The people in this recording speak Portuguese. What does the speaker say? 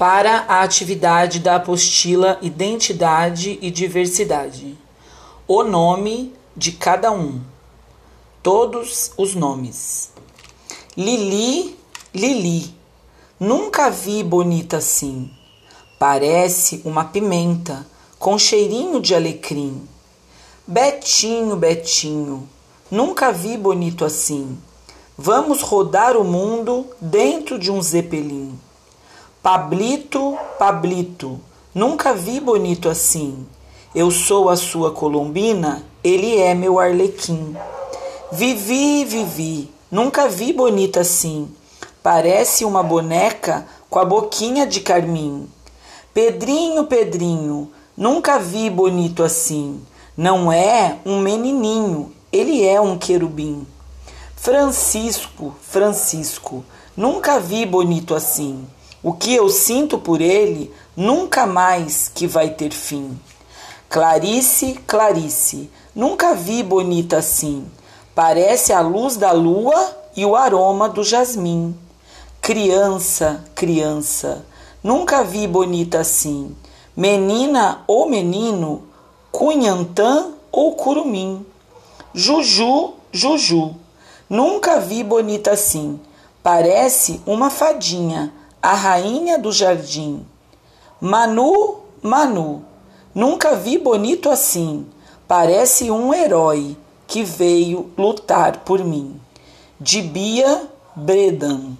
para a atividade da apostila Identidade e Diversidade. O nome de cada um. Todos os nomes. Lili, Lili. Nunca vi bonita assim. Parece uma pimenta com cheirinho de alecrim. Betinho, Betinho. Nunca vi bonito assim. Vamos rodar o mundo dentro de um zeppelin. Pablito, Pablito, nunca vi bonito assim. Eu sou a sua colombina, ele é meu arlequim. Vivi, vivi, nunca vi bonita assim. Parece uma boneca com a boquinha de carmim. Pedrinho, Pedrinho, nunca vi bonito assim. Não é um menininho, ele é um querubim. Francisco, Francisco, nunca vi bonito assim. O que eu sinto por ele nunca mais que vai ter fim. Clarice, Clarice, nunca vi bonita assim. Parece a luz da lua e o aroma do jasmim. Criança, criança, nunca vi bonita assim. Menina ou menino, cunhantã ou curumim. Juju, Juju, nunca vi bonita assim. Parece uma fadinha a rainha do jardim. Manu, Manu, nunca vi bonito assim. Parece um herói que veio lutar por mim. De Bia Bredan.